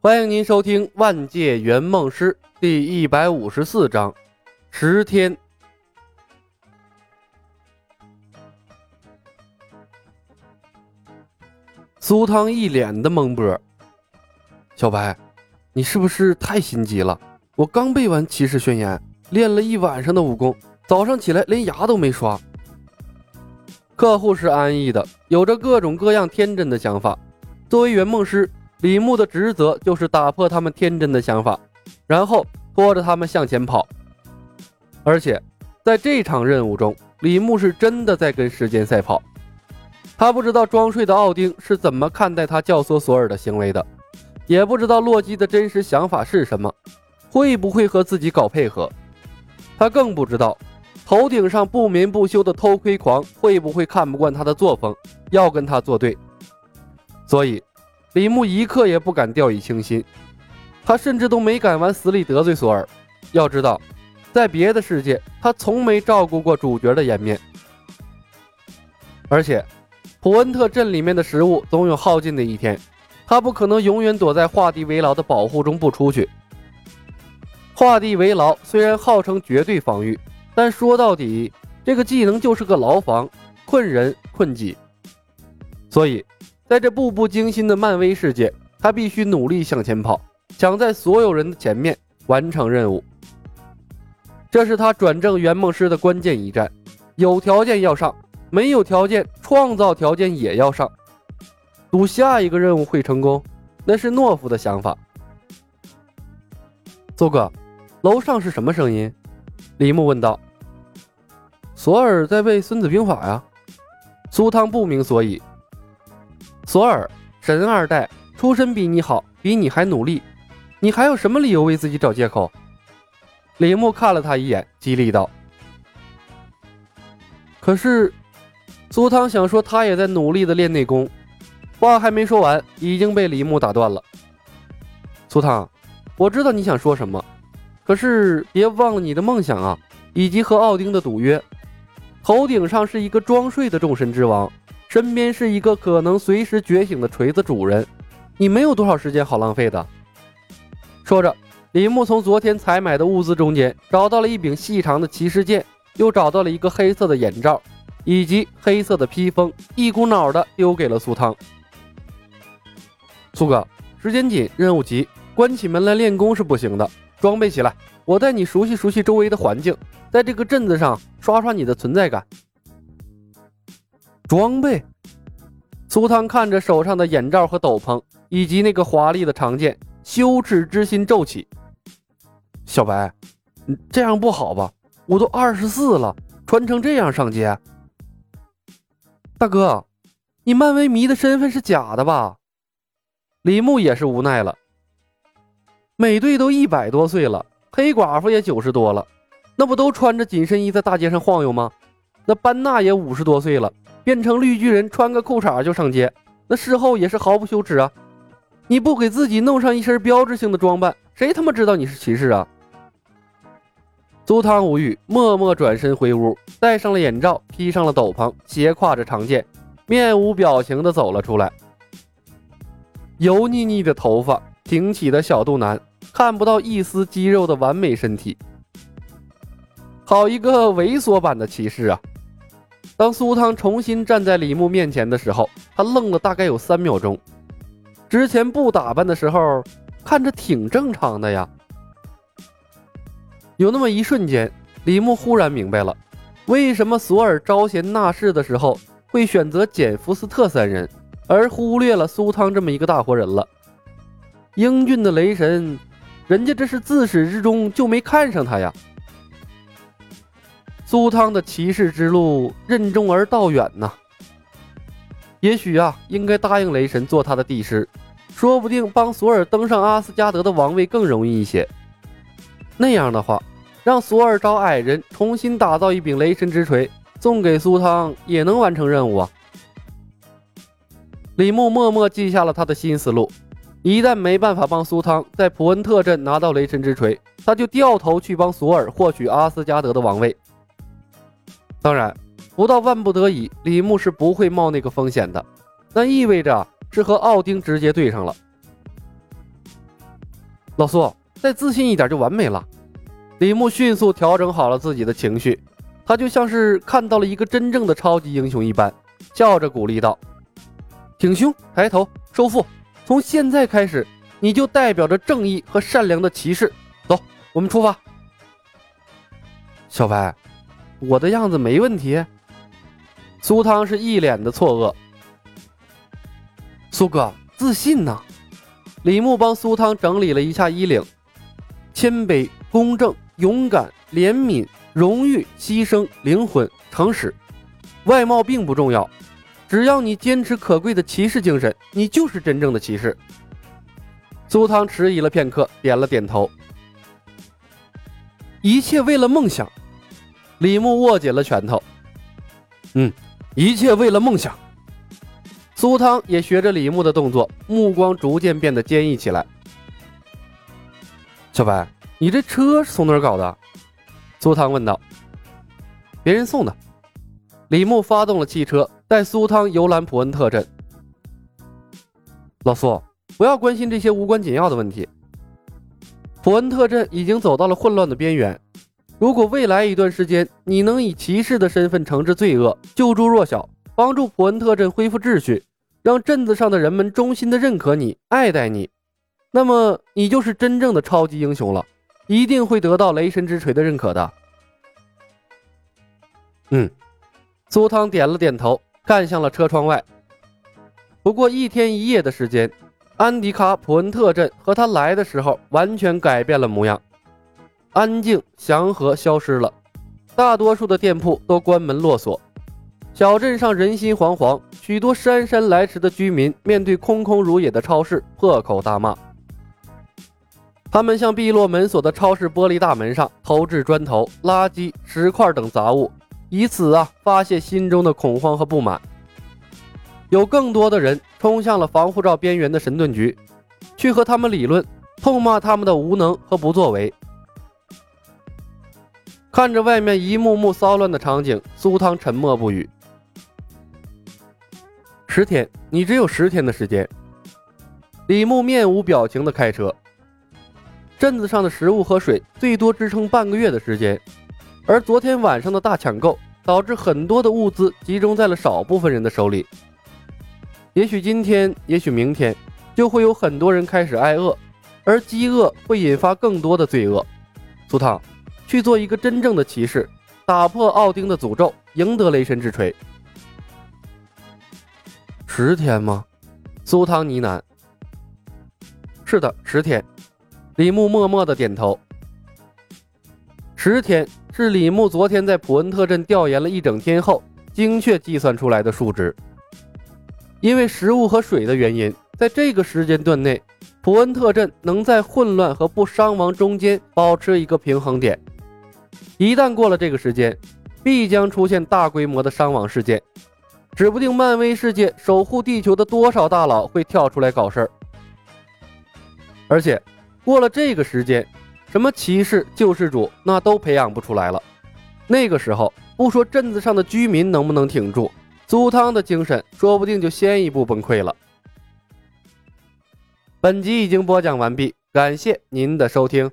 欢迎您收听《万界圆梦师》第一百五十四章：十天。苏汤一脸的懵波。小白，你是不是太心急了？我刚背完骑士宣言，练了一晚上的武功，早上起来连牙都没刷。客户是安逸的，有着各种各样天真的想法。作为圆梦师。李牧的职责就是打破他们天真的想法，然后拖着他们向前跑。而且，在这场任务中，李牧是真的在跟时间赛跑。他不知道装睡的奥丁是怎么看待他教唆索尔的行为的，也不知道洛基的真实想法是什么，会不会和自己搞配合。他更不知道，头顶上不眠不休的偷窥狂会不会看不惯他的作风，要跟他作对。所以。李牧一刻也不敢掉以轻心，他甚至都没敢往死里得罪索尔。要知道，在别的世界，他从没照顾过主角的颜面。而且，普恩特镇里面的食物总有耗尽的一天，他不可能永远躲在画地为牢的保护中不出去。画地为牢虽然号称绝对防御，但说到底，这个技能就是个牢房，困人困己。所以。在这步步惊心的漫威世界，他必须努力向前跑，抢在所有人的前面完成任务。这是他转正圆梦师的关键一战，有条件要上，没有条件创造条件也要上。赌下一个任务会成功，那是懦夫的想法。邹哥，楼上是什么声音？李牧问道。索尔在背《孙子兵法》呀。苏汤不明所以。索尔，神二代出身比你好，比你还努力，你还有什么理由为自己找借口？李牧看了他一眼，激励道：“可是，苏汤想说他也在努力的练内功，话还没说完，已经被李牧打断了。苏汤，我知道你想说什么，可是别忘了你的梦想啊，以及和奥丁的赌约。头顶上是一个装睡的众神之王。”身边是一个可能随时觉醒的锤子主人，你没有多少时间好浪费的。说着，李牧从昨天采买的物资中间找到了一柄细长的骑士剑，又找到了一个黑色的眼罩，以及黑色的披风，一股脑的丢给了苏汤。苏哥，时间紧，任务急，关起门来练功是不行的，装备起来，我带你熟悉熟悉周围的环境，在这个镇子上刷刷你的存在感。装备，苏汤看着手上的眼罩和斗篷，以及那个华丽的长剑，羞耻之心骤起。小白，这样不好吧？我都二十四了，穿成这样上街。大哥，你漫威迷的身份是假的吧？李牧也是无奈了。美队都一百多岁了，黑寡妇也九十多了，那不都穿着紧身衣在大街上晃悠吗？那班纳也五十多岁了。变成绿巨人，穿个裤衩就上街，那事后也是毫不羞耻啊！你不给自己弄上一身标志性的装扮，谁他妈知道你是骑士啊？苏汤无语，默默转身回屋，戴上了眼罩，披上了斗篷，斜挎着长剑，面无表情地走了出来。油腻腻的头发，挺起的小肚腩，看不到一丝肌肉的完美身体，好一个猥琐版的骑士啊！当苏汤重新站在李牧面前的时候，他愣了大概有三秒钟。之前不打扮的时候，看着挺正常的呀。有那么一瞬间，李牧忽然明白了，为什么索尔招贤纳士的时候会选择简·福斯特三人，而忽略了苏汤这么一个大活人了。英俊的雷神，人家这是自始至终就没看上他呀。苏汤的骑士之路任重而道远呐，也许啊，应该答应雷神做他的帝师，说不定帮索尔登上阿斯加德的王位更容易一些。那样的话，让索尔找矮人重新打造一柄雷神之锤，送给苏汤也能完成任务啊。李牧默默记下了他的新思路，一旦没办法帮苏汤在普恩特镇拿到雷神之锤，他就掉头去帮索尔获取阿斯加德的王位。当然，不到万不得已，李牧是不会冒那个风险的。那意味着是和奥丁直接对上了。老苏，再自信一点就完美了。李牧迅速调整好了自己的情绪，他就像是看到了一个真正的超级英雄一般，笑着鼓励道：“挺胸，抬头，收腹。从现在开始，你就代表着正义和善良的骑士。走，我们出发。”小白，我的样子没问题。苏汤是一脸的错愕。苏哥，自信呢？李牧帮苏汤整理了一下衣领，谦卑、公正、勇敢、怜悯、荣誉、牺牲、灵魂、诚实，外貌并不重要，只要你坚持可贵的骑士精神，你就是真正的骑士。苏汤迟疑了片刻，点了点头。一切为了梦想。李牧握紧了拳头。嗯，一切为了梦想。苏汤也学着李牧的动作，目光逐渐变得坚毅起来。小白，你这车是从哪儿搞的？苏汤问道。别人送的。李牧发动了汽车，带苏汤游览普恩特镇。老苏，不要关心这些无关紧要的问题。普恩特镇已经走到了混乱的边缘。如果未来一段时间你能以骑士的身份惩治罪恶、救助弱小、帮助普恩特镇恢复秩序，让镇子上的人们衷心的认可你、爱戴你，那么你就是真正的超级英雄了，一定会得到雷神之锤的认可的。嗯，苏汤点了点头，看向了车窗外。不过一天一夜的时间，安迪卡普恩特镇和他来的时候完全改变了模样。安静祥和消失了，大多数的店铺都关门落锁，小镇上人心惶惶，许多姗姗来迟的居民面对空空如也的超市破口大骂。他们向闭落门锁的超市玻璃大门上投掷砖头、垃圾、石块等杂物，以此啊发泄心中的恐慌和不满。有更多的人冲向了防护罩边缘的神盾局，去和他们理论，痛骂他们的无能和不作为。看着外面一幕幕骚乱的场景，苏汤沉默不语。十天，你只有十天的时间。李牧面无表情的开车。镇子上的食物和水最多支撑半个月的时间，而昨天晚上的大抢购导致很多的物资集中在了少部分人的手里。也许今天，也许明天，就会有很多人开始挨饿，而饥饿会引发更多的罪恶。苏汤。去做一个真正的骑士，打破奥丁的诅咒，赢得雷神之锤。十天吗？苏汤呢喃。是的，十天。李牧默默的点头。十天是李牧昨天在普恩特镇调研了一整天后，精确计算出来的数值。因为食物和水的原因，在这个时间段内，普恩特镇能在混乱和不伤亡中间保持一个平衡点。一旦过了这个时间，必将出现大规模的伤亡事件，指不定漫威世界守护地球的多少大佬会跳出来搞事儿。而且过了这个时间，什么骑士、救世主那都培养不出来了。那个时候，不说镇子上的居民能不能挺住，苏汤的精神说不定就先一步崩溃了。本集已经播讲完毕，感谢您的收听。